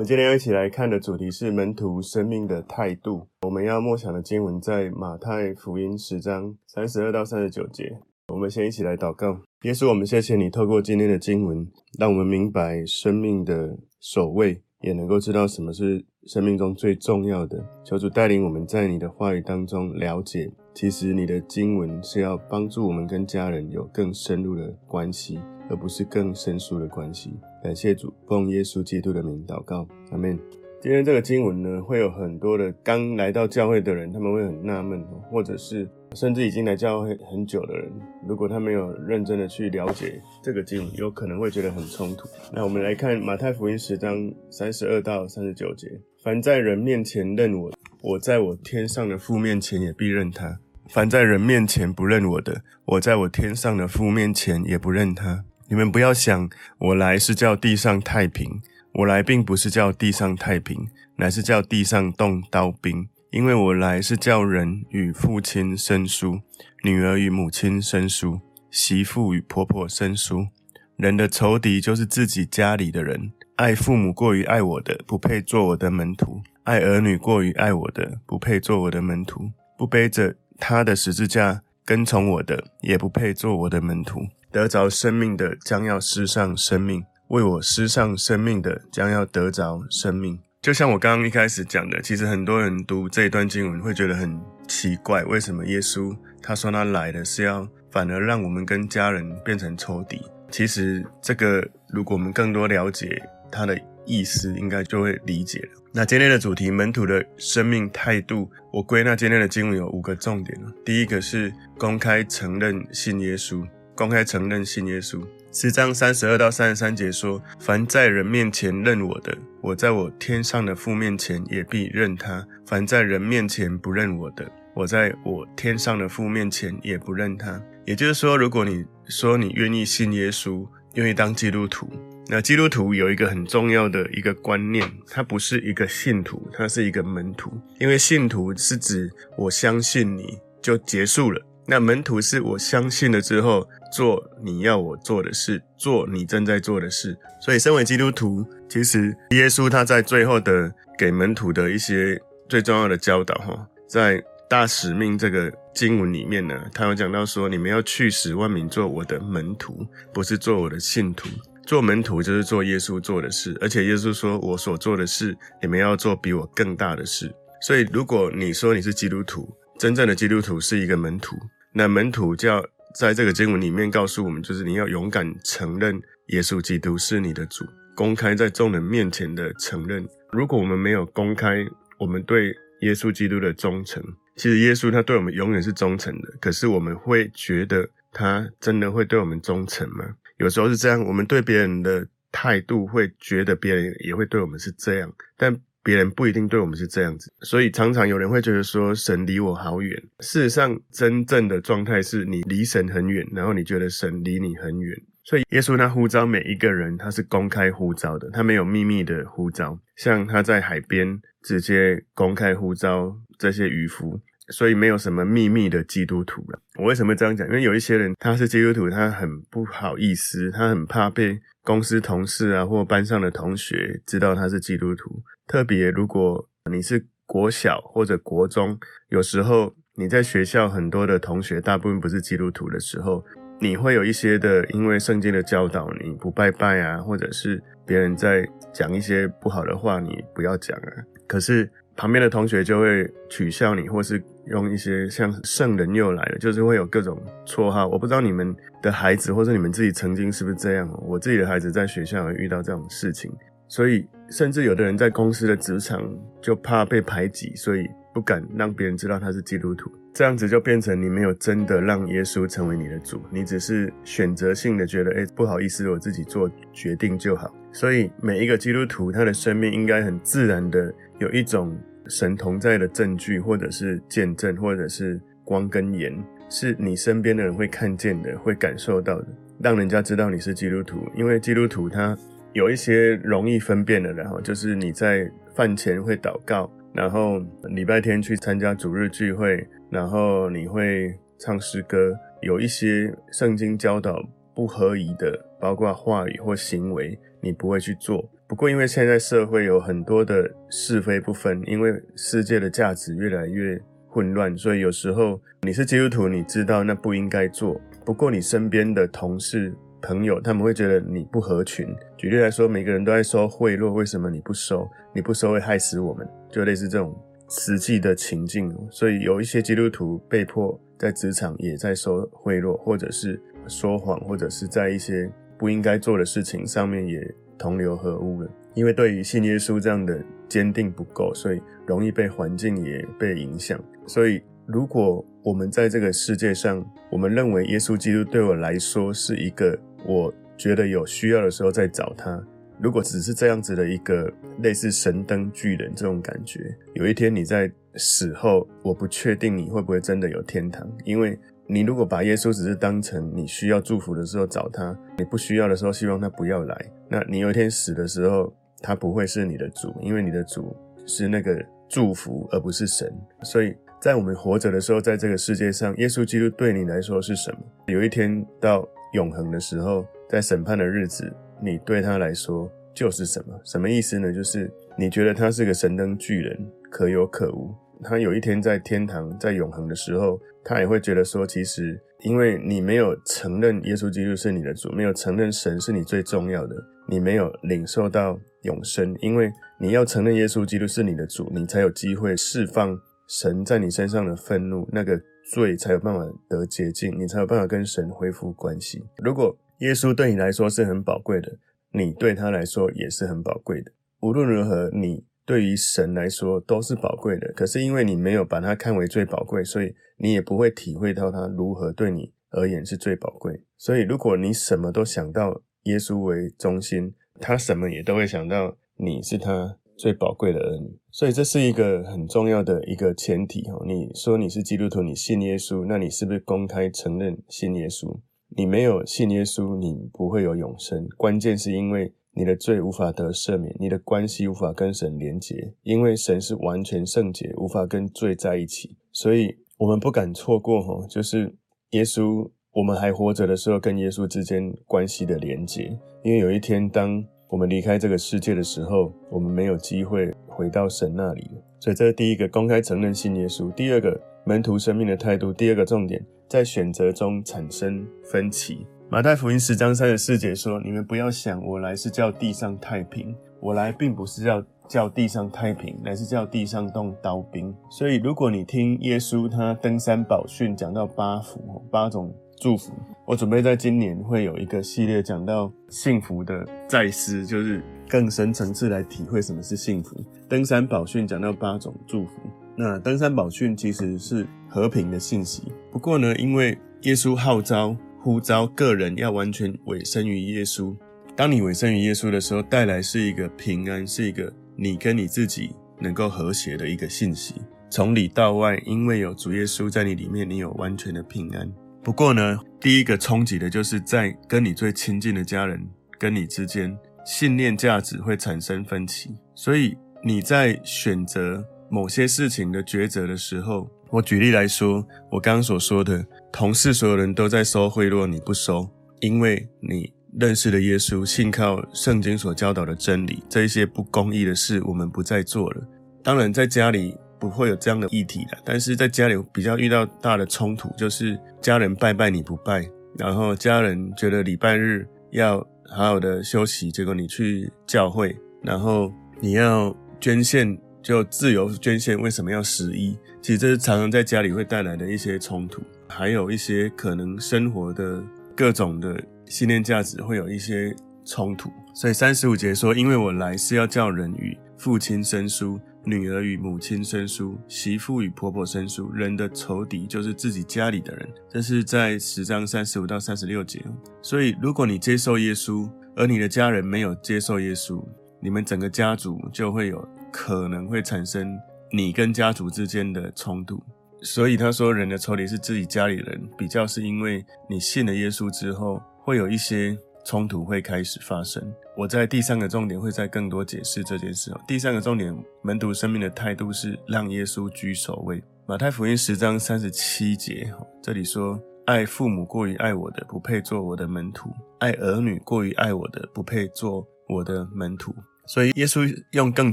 我们今天要一起来看的主题是门徒生命的态度。我们要默想的经文在马太福音十章三十二到三十九节。我们先一起来祷告。耶稣，我们谢谢你透过今天的经文，让我们明白生命的首位，也能够知道什么是生命中最重要的。求主带领我们在你的话语当中了解，其实你的经文是要帮助我们跟家人有更深入的关系，而不是更生疏的关系。感谢主，奉耶稣基督的名祷告，阿门。今天这个经文呢，会有很多的刚来到教会的人，他们会很纳闷，或者是甚至已经来教会很久的人，如果他没有认真的去了解这个经文，有可能会觉得很冲突。那我们来看马太福音十章三十二到三十九节：凡在人面前认我，我在我天上的父面前也必认他；凡在人面前不认我的，我在我天上的父面前也不认他。你们不要想，我来是叫地上太平。我来并不是叫地上太平，乃是叫地上动刀兵。因为我来是叫人与父亲生疏，女儿与母亲生疏，媳妇与婆婆生疏。人的仇敌就是自己家里的人。爱父母过于爱我的，不配做我的门徒；爱儿女过于爱我的，不配做我的门徒。不背着他的十字架跟从我的，也不配做我的门徒。得着生命的，将要失上生命；为我失上生命的，将要得着生命。就像我刚刚一开始讲的，其实很多人读这一段经文会觉得很奇怪，为什么耶稣他说他来的是要反而让我们跟家人变成仇敌？其实这个，如果我们更多了解他的意思，应该就会理解了。那今天的主题，门徒的生命态度，我归纳今天的经文有五个重点。第一个是公开承认信耶稣。公开承认信耶稣。十章三十二到三十三节说：“凡在人面前认我的，我在我天上的父面前也必认他；凡在人面前不认我的，我在我天上的父面前也不认他。”也就是说，如果你说你愿意信耶稣，愿意当基督徒，那基督徒有一个很重要的一个观念，他不是一个信徒，他是一个门徒。因为信徒是指我相信你就结束了。那门徒是我相信了之后，做你要我做的事，做你正在做的事。所以，身为基督徒，其实耶稣他在最后的给门徒的一些最重要的教导，哈，在大使命这个经文里面呢，他有讲到说，你们要去使万民做我的门徒，不是做我的信徒。做门徒就是做耶稣做的事，而且耶稣说，我所做的事，你们要做比我更大的事。所以，如果你说你是基督徒，真正的基督徒是一个门徒。那门徒就要在这个经文里面告诉我们，就是你要勇敢承认耶稣基督是你的主，公开在众人面前的承认。如果我们没有公开我们对耶稣基督的忠诚，其实耶稣他对我们永远是忠诚的。可是我们会觉得他真的会对我们忠诚吗？有时候是这样，我们对别人的态度会觉得别人也会对我们是这样，但。别人不一定对我们是这样子，所以常常有人会觉得说神离我好远。事实上，真正的状态是你离神很远，然后你觉得神离你很远。所以耶稣他呼召每一个人，他是公开呼召的，他没有秘密的呼召。像他在海边直接公开呼召这些渔夫，所以没有什么秘密的基督徒了。我为什么这样讲？因为有一些人他是基督徒，他很不好意思，他很怕被公司同事啊或班上的同学知道他是基督徒。特别，如果你是国小或者国中，有时候你在学校很多的同学大部分不是基督徒的时候，你会有一些的，因为圣经的教导，你不拜拜啊，或者是别人在讲一些不好的话，你不要讲啊。可是旁边的同学就会取笑你，或是用一些像圣人又来了，就是会有各种绰号。我不知道你们的孩子或者你们自己曾经是不是这样？我自己的孩子在学校也遇到这种事情。所以，甚至有的人在公司的职场就怕被排挤，所以不敢让别人知道他是基督徒。这样子就变成你没有真的让耶稣成为你的主，你只是选择性的觉得，诶，不好意思，我自己做决定就好。所以，每一个基督徒他的生命应该很自然的有一种神同在的证据，或者是见证，或者是光跟盐，是你身边的人会看见的，会感受到的，让人家知道你是基督徒。因为基督徒他。有一些容易分辨的，然后就是你在饭前会祷告，然后礼拜天去参加主日聚会，然后你会唱诗歌。有一些圣经教导不合宜的，包括话语或行为，你不会去做。不过，因为现在社会有很多的是非不分，因为世界的价值越来越混乱，所以有时候你是基督徒，你知道那不应该做。不过，你身边的同事、朋友，他们会觉得你不合群。举例来说，每个人都在收贿赂，为什么你不收？你不收会害死我们，就类似这种实际的情境。所以，有一些基督徒被迫在职场也在收贿赂，或者是说谎，或者是在一些不应该做的事情上面也。同流合污了，因为对于信耶稣这样的坚定不够，所以容易被环境也被影响。所以，如果我们在这个世界上，我们认为耶稣基督对我来说是一个我觉得有需要的时候再找他，如果只是这样子的一个类似神灯巨人这种感觉，有一天你在死后，我不确定你会不会真的有天堂，因为。你如果把耶稣只是当成你需要祝福的时候找他，你不需要的时候希望他不要来，那你有一天死的时候，他不会是你的主，因为你的主是那个祝福，而不是神。所以在我们活着的时候，在这个世界上，耶稣基督对你来说是什么？有一天到永恒的时候，在审判的日子，你对他来说就是什么？什么意思呢？就是你觉得他是个神灯巨人，可有可无。他有一天在天堂，在永恒的时候，他也会觉得说，其实因为你没有承认耶稣基督是你的主，没有承认神是你最重要的，你没有领受到永生。因为你要承认耶稣基督是你的主，你才有机会释放神在你身上的愤怒，那个罪才有办法得洁净，你才有办法跟神恢复关系。如果耶稣对你来说是很宝贵的，你对他来说也是很宝贵的。无论如何，你。对于神来说都是宝贵的，可是因为你没有把它看为最宝贵，所以你也不会体会到它如何对你而言是最宝贵。所以如果你什么都想到耶稣为中心，他什么也都会想到你是他最宝贵的儿女。所以这是一个很重要的一个前提哈。你说你是基督徒，你信耶稣，那你是不是公开承认信耶稣？你没有信耶稣，你不会有永生。关键是因为。你的罪无法得赦免，你的关系无法跟神连结，因为神是完全圣洁，无法跟罪在一起。所以，我们不敢错过哈，就是耶稣，我们还活着的时候，跟耶稣之间关系的连结。因为有一天，当我们离开这个世界的时候，我们没有机会回到神那里。所以，这是第一个，公开承认信耶稣；第二个，门徒生命的态度；第二个重点，在选择中产生分歧。马太福音十章三十四节说：“你们不要想，我来是叫地上太平。我来并不是要叫地上太平，乃是叫地上动刀兵。所以，如果你听耶稣他登山宝训讲到八福，八种祝福，我准备在今年会有一个系列讲到幸福的再思，就是更深层次来体会什么是幸福。登山宝训讲到八种祝福，那登山宝训其实是和平的信息。不过呢，因为耶稣号召。”呼召个人要完全委身于耶稣。当你委身于耶稣的时候，带来是一个平安，是一个你跟你自己能够和谐的一个信息。从里到外，因为有主耶稣在你里面，你有完全的平安。不过呢，第一个冲击的就是在跟你最亲近的家人跟你之间，信念价值会产生分歧。所以你在选择某些事情的抉择的时候，我举例来说，我刚刚所说的。同事所有人都在收贿赂，你不收，因为你认识了耶稣，信靠圣经所教导的真理。这一些不公义的事，我们不再做了。当然，在家里不会有这样的议题的，但是在家里比较遇到大的冲突，就是家人拜拜你不拜，然后家人觉得礼拜日要好好的休息，结果你去教会，然后你要捐献就自由捐献，为什么要十一？其实这是常常在家里会带来的一些冲突。还有一些可能生活的各种的信念价值会有一些冲突，所以三十五节说：“因为我来是要叫人与父亲生疏，女儿与母亲生疏，媳妇与婆婆生疏。人的仇敌就是自己家里的人。”这是在十章三十五到三十六节。所以，如果你接受耶稣，而你的家人没有接受耶稣，你们整个家族就会有可能会产生你跟家族之间的冲突。所以他说，人的仇敌是自己家里人，比较是因为你信了耶稣之后，会有一些冲突会开始发生。我在第三个重点会再更多解释这件事。第三个重点，门徒生命的态度是让耶稣居首位。马太福音十章三十七节，这里说：爱父母过于爱我的，不配做我的门徒；爱儿女过于爱我的，不配做我的门徒。所以耶稣用更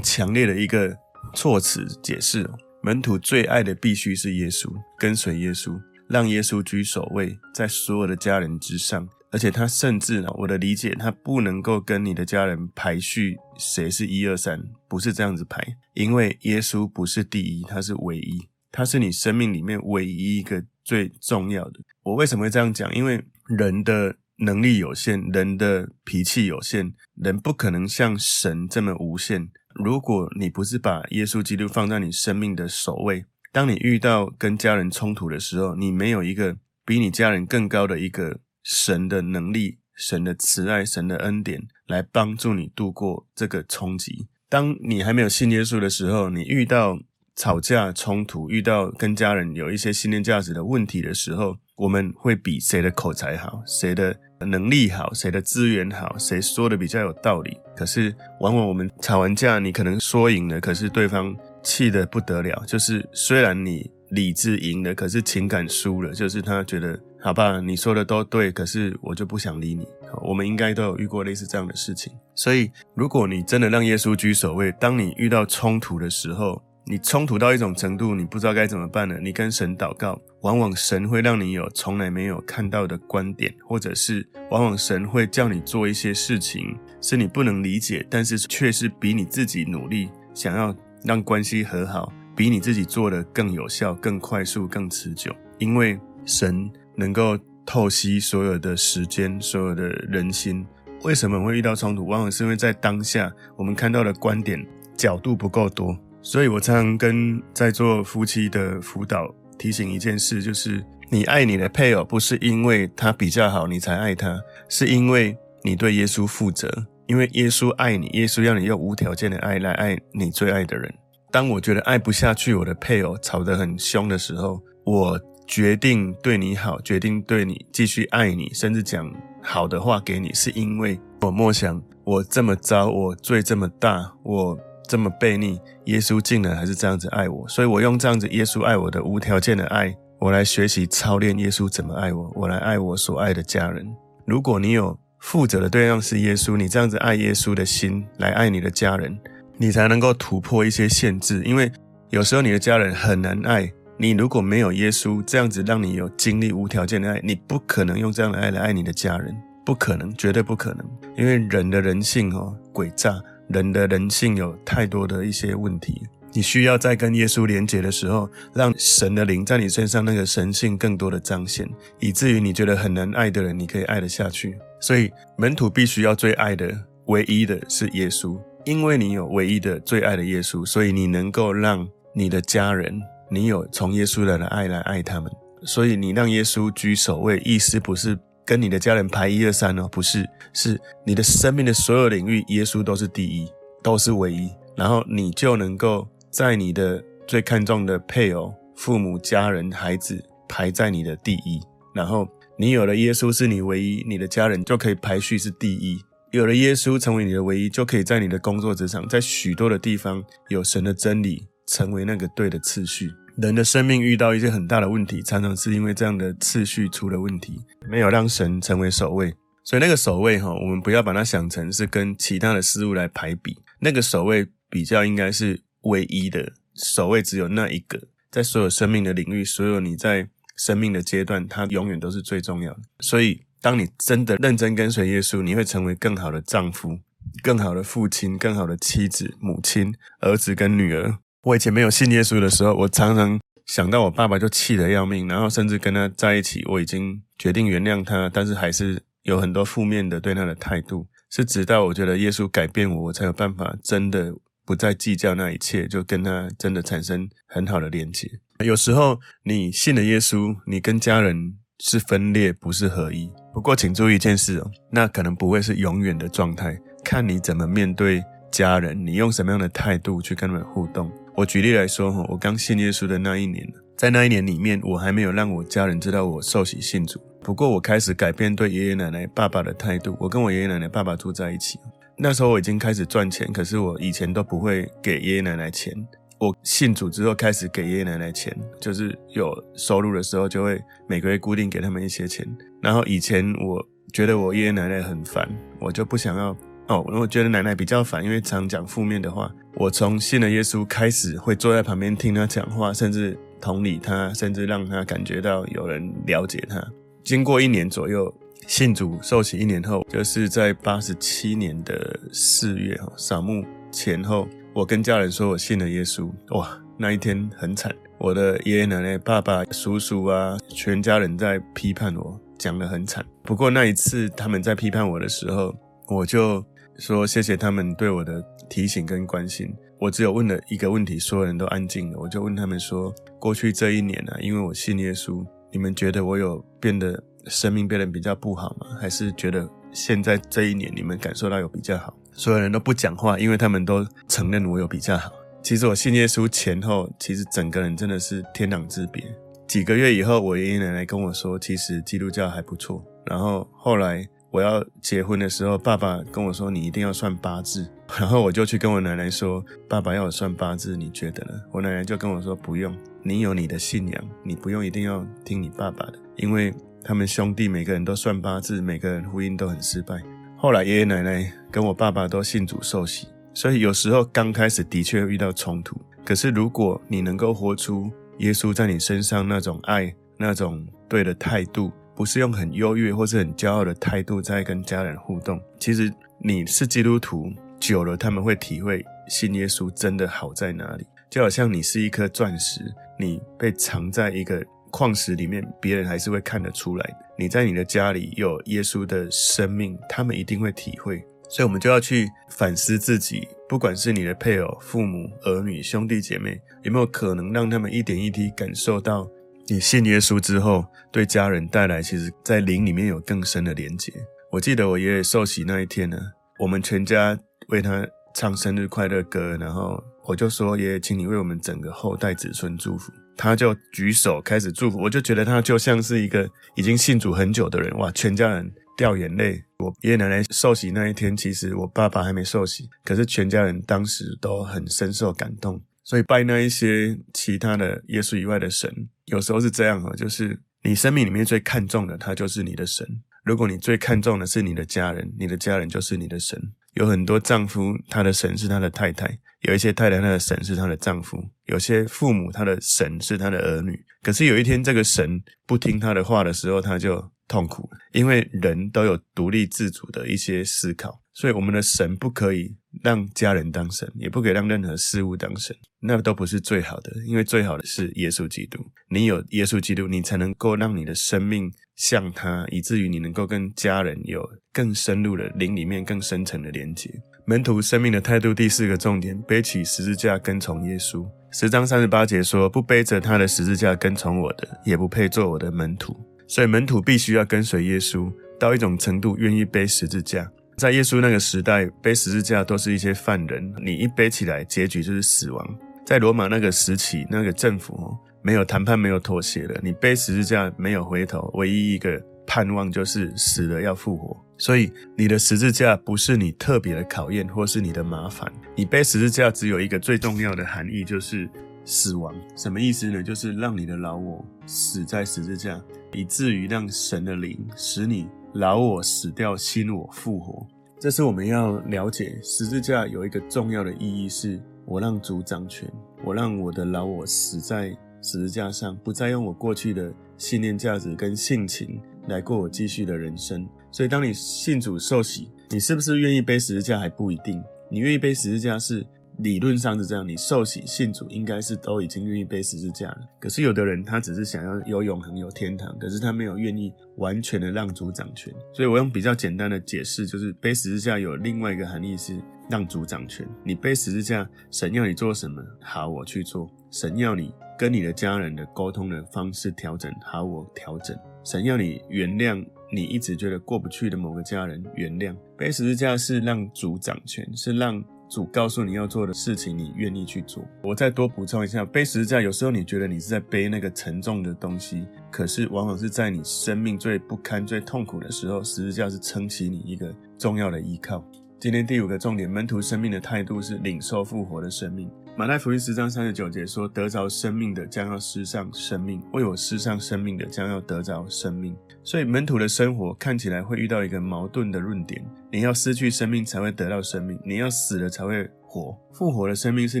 强烈的一个措辞解释：门徒最爱的必须是耶稣，跟随耶稣，让耶稣居首位，在所有的家人之上。而且他甚至呢，我的理解，他不能够跟你的家人排序谁是一二三，不是这样子排，因为耶稣不是第一，他是唯一，他是你生命里面唯一一个最重要的。我为什么会这样讲？因为人的。能力有限，人的脾气有限，人不可能像神这么无限。如果你不是把耶稣基督放在你生命的首位，当你遇到跟家人冲突的时候，你没有一个比你家人更高的一个神的能力、神的慈爱、神的恩典来帮助你度过这个冲击。当你还没有信耶稣的时候，你遇到吵架、冲突，遇到跟家人有一些信念价值的问题的时候，我们会比谁的口才好，谁的能力好，谁的资源好，谁说的比较有道理。可是，往往我们吵完架，你可能说赢了，可是对方气得不得了。就是虽然你理智赢了，可是情感输了。就是他觉得，好吧，你说的都对，可是我就不想理你。我们应该都有遇过类似这样的事情。所以，如果你真的让耶稣居首位，当你遇到冲突的时候，你冲突到一种程度，你不知道该怎么办了。你跟神祷告，往往神会让你有从来没有看到的观点，或者是往往神会叫你做一些事情，是你不能理解，但是却是比你自己努力想要让关系和好，比你自己做的更有效、更快速、更持久。因为神能够透析所有的时间、所有的人心。为什么会遇到冲突？往往是因为在当下我们看到的观点角度不够多。所以我常常跟在座夫妻的辅导提醒一件事，就是你爱你的配偶，不是因为他比较好你才爱他，是因为你对耶稣负责，因为耶稣爱你，耶稣要你用无条件的爱来爱你最爱的人。当我觉得爱不下去我的配偶，吵得很凶的时候，我决定对你好，决定对你继续爱你，甚至讲好的话给你，是因为我默想我这么糟，我罪这么大，我。这么悖逆，耶稣竟然还是这样子爱我，所以我用这样子耶稣爱我的无条件的爱，我来学习操练耶稣怎么爱我，我来爱我所爱的家人。如果你有负责的对象是耶稣，你这样子爱耶稣的心来爱你的家人，你才能够突破一些限制。因为有时候你的家人很难爱，你如果没有耶稣这样子让你有经历无条件的爱，你不可能用这样的爱来爱你的家人，不可能，绝对不可能。因为人的人性哦，诡诈。人的人性有太多的一些问题，你需要在跟耶稣连结的时候，让神的灵在你身上那个神性更多的彰显，以至于你觉得很难爱的人，你可以爱得下去。所以门徒必须要最爱的、唯一的是耶稣，因为你有唯一的最爱的耶稣，所以你能够让你的家人，你有从耶稣来的爱来爱他们。所以你让耶稣居首位，意思不是。跟你的家人排一二三哦，不是，是你的生命的所有领域，耶稣都是第一，都是唯一，然后你就能够在你的最看重的配偶、父母、家人、孩子排在你的第一，然后你有了耶稣是你唯一，你的家人就可以排序是第一，有了耶稣成为你的唯一，就可以在你的工作职场，在许多的地方有神的真理成为那个对的次序。人的生命遇到一些很大的问题，常常是因为这样的次序出了问题，没有让神成为首位。所以那个首位哈，我们不要把它想成是跟其他的事物来排比，那个首位比较应该是唯一的，首位只有那一个，在所有生命的领域，所有你在生命的阶段，它永远都是最重要的。所以，当你真的认真跟随耶稣，你会成为更好的丈夫、更好的父亲、更好的妻子、母亲、儿子跟女儿。我以前没有信耶稣的时候，我常常想到我爸爸就气得要命，然后甚至跟他在一起，我已经决定原谅他，但是还是有很多负面的对他的态度。是直到我觉得耶稣改变我，我才有办法真的不再计较那一切，就跟他真的产生很好的连接。有时候你信了耶稣，你跟家人是分裂，不是合一。不过请注意一件事哦，那可能不会是永远的状态，看你怎么面对家人，你用什么样的态度去跟他们互动。我举例来说，哈，我刚信耶稣的那一年，在那一年里面，我还没有让我家人知道我受洗信主。不过，我开始改变对爷爷奶奶、爸爸的态度。我跟我爷爷奶奶、爸爸住在一起，那时候我已经开始赚钱，可是我以前都不会给爷爷奶奶钱。我信主之后开始给爷爷奶奶钱，就是有收入的时候就会每个月固定给他们一些钱。然后以前我觉得我爷爷奶奶很烦，我就不想要哦，我觉得奶奶比较烦，因为常讲负面的话。我从信了耶稣开始，会坐在旁边听他讲话，甚至同理他，甚至让他感觉到有人了解他。经过一年左右，信主受洗一年后，就是在八十七年的四月哈扫墓前后，我跟家人说我信了耶稣。哇，那一天很惨，我的爷爷奶奶、爸爸、叔叔啊，全家人在批判我，讲得很惨。不过那一次他们在批判我的时候，我就说谢谢他们对我的提醒跟关心。我只有问了一个问题，所有人都安静了。我就问他们说：过去这一年啊，因为我信耶稣，你们觉得我有变得生命变得比较不好吗？还是觉得现在这一年你们感受到有比较好？所有人都不讲话，因为他们都承认我有比较好。其实我信耶稣前后，其实整个人真的是天壤之别。几个月以后，我爷爷奶奶跟我说，其实基督教还不错。然后后来。我要结婚的时候，爸爸跟我说：“你一定要算八字。”然后我就去跟我奶奶说：“爸爸要我算八字，你觉得呢？”我奶奶就跟我说：“不用，你有你的信仰，你不用一定要听你爸爸的，因为他们兄弟每个人都算八字，每个人婚姻都很失败。”后来爷爷奶奶跟我爸爸都信主受洗，所以有时候刚开始的确遇到冲突。可是如果你能够活出耶稣在你身上那种爱、那种对的态度。不是用很优越或是很骄傲的态度在跟家人互动。其实你是基督徒久了，他们会体会信耶稣真的好在哪里。就好像你是一颗钻石，你被藏在一个矿石里面，别人还是会看得出来的。你在你的家里有耶稣的生命，他们一定会体会。所以，我们就要去反思自己，不管是你的配偶、父母、儿女、兄弟姐妹，有没有可能让他们一点一滴感受到。你信耶稣之后，对家人带来，其实在灵里面有更深的连结。我记得我爷爷受洗那一天呢，我们全家为他唱生日快乐歌，然后我就说：“爷爷，请你为我们整个后代子孙祝福。”他就举手开始祝福，我就觉得他就像是一个已经信主很久的人，哇！全家人掉眼泪。我爷爷奶奶受洗那一天，其实我爸爸还没受洗，可是全家人当时都很深受感动。所以拜那一些其他的耶稣以外的神，有时候是这样哦，就是你生命里面最看重的，他就是你的神。如果你最看重的是你的家人，你的家人就是你的神。有很多丈夫，他的神是他的太太；有一些太太，她的神是她的丈夫；有些父母，他的神是他的儿女。可是有一天，这个神不听他的话的时候，他就痛苦了，因为人都有独立自主的一些思考，所以我们的神不可以让家人当神，也不可以让任何事物当神，那都不是最好的。因为最好的是耶稣基督，你有耶稣基督，你才能够让你的生命像他，以至于你能够跟家人有更深入的灵里面更深层的连结。门徒生命的态度第四个重点：背起十字架跟从耶稣。十章三十八节说：“不背着他的十字架跟从我的，也不配做我的门徒。”所以门徒必须要跟随耶稣到一种程度，愿意背十字架。在耶稣那个时代，背十字架都是一些犯人，你一背起来，结局就是死亡。在罗马那个时期，那个政府，没有谈判，没有妥协的，你背十字架没有回头，唯一一个盼望就是死了要复活。所以你的十字架不是你特别的考验，或是你的麻烦。你背十字架只有一个最重要的含义，就是死亡。什么意思呢？就是让你的老我死在十字架，以至于让神的灵使你。老我死掉，新我复活，这是我们要了解。十字架有一个重要的意义，是我让主掌权，我让我的老我死在十字架上，不再用我过去的信念、价值跟性情来过我继续的人生。所以，当你信主受洗，你是不是愿意背十字架还不一定。你愿意背十字架是。理论上是这样，你受洗信主应该是都已经愿意背十字架了。可是有的人他只是想要有永恒、有天堂，可是他没有愿意完全的让主掌权。所以我用比较简单的解释，就是背十字架有另外一个含义是让主掌权。你背十字架，神要你做什么，好，我去做；神要你跟你的家人的沟通的方式调整，好，我调整；神要你原谅你一直觉得过不去的某个家人，原谅。背十字架是让主掌权，是让。主告诉你要做的事情，你愿意去做。我再多补充一下，背十字架，有时候你觉得你是在背那个沉重的东西，可是往往是在你生命最不堪、最痛苦的时候，十字架是撑起你一个重要的依靠。今天第五个重点，门徒生命的态度是领受复活的生命。马太福音十章三十九节说：“得着生命的将要失丧生命，为我失丧生命的将要得着生命。”所以门徒的生活看起来会遇到一个矛盾的论点：你要失去生命才会得到生命，你要死了才会活。复活的生命是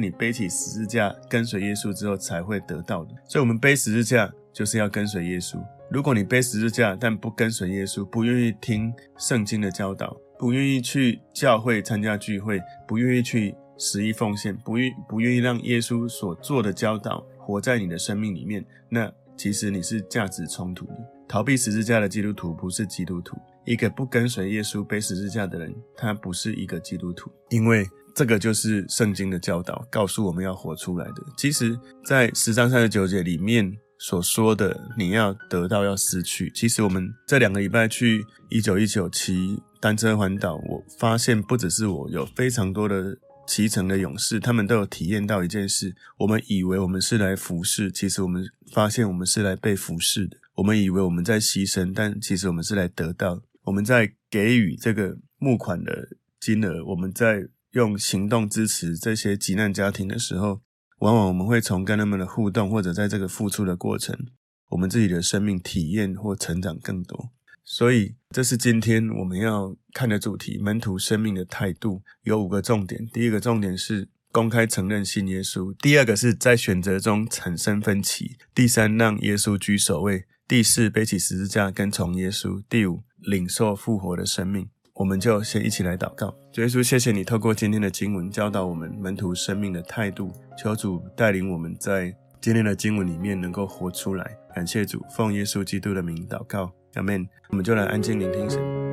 你背起十字架跟随耶稣之后才会得到的。所以，我们背十字架就是要跟随耶稣。如果你背十字架但不跟随耶稣，不愿意听圣经的教导，不愿意去教会参加聚会，不愿意去。十一奉献，不愿不愿意让耶稣所做的教导活在你的生命里面，那其实你是价值冲突的。逃避十字架的基督徒不是基督徒，一个不跟随耶稣背十字架的人，他不是一个基督徒，因为这个就是圣经的教导，告诉我们要活出来的。其实，在十章三十九节里面所说的，你要得到，要失去。其实我们这两个礼拜去一九一九骑单车环岛，我发现不只是我，有非常多的。骑乘的勇士，他们都有体验到一件事：我们以为我们是来服侍，其实我们发现我们是来被服侍的。我们以为我们在牺牲，但其实我们是来得到。我们在给予这个募款的金额，我们在用行动支持这些急难家庭的时候，往往我们会从跟他们的互动，或者在这个付出的过程，我们自己的生命体验或成长更多。所以，这是今天我们要看的主题：门徒生命的态度有五个重点。第一个重点是公开承认信耶稣；第二个是在选择中产生分歧；第三，让耶稣居首位；第四，背起十字架跟从耶稣；第五，领受复活的生命。我们就先一起来祷告：主耶稣，谢谢你透过今天的经文教导我们门徒生命的态度，求主带领我们在今天的经文里面能够活出来。感谢主，奉耶稣基督的名祷告。阿门。我们就来安静聆听神。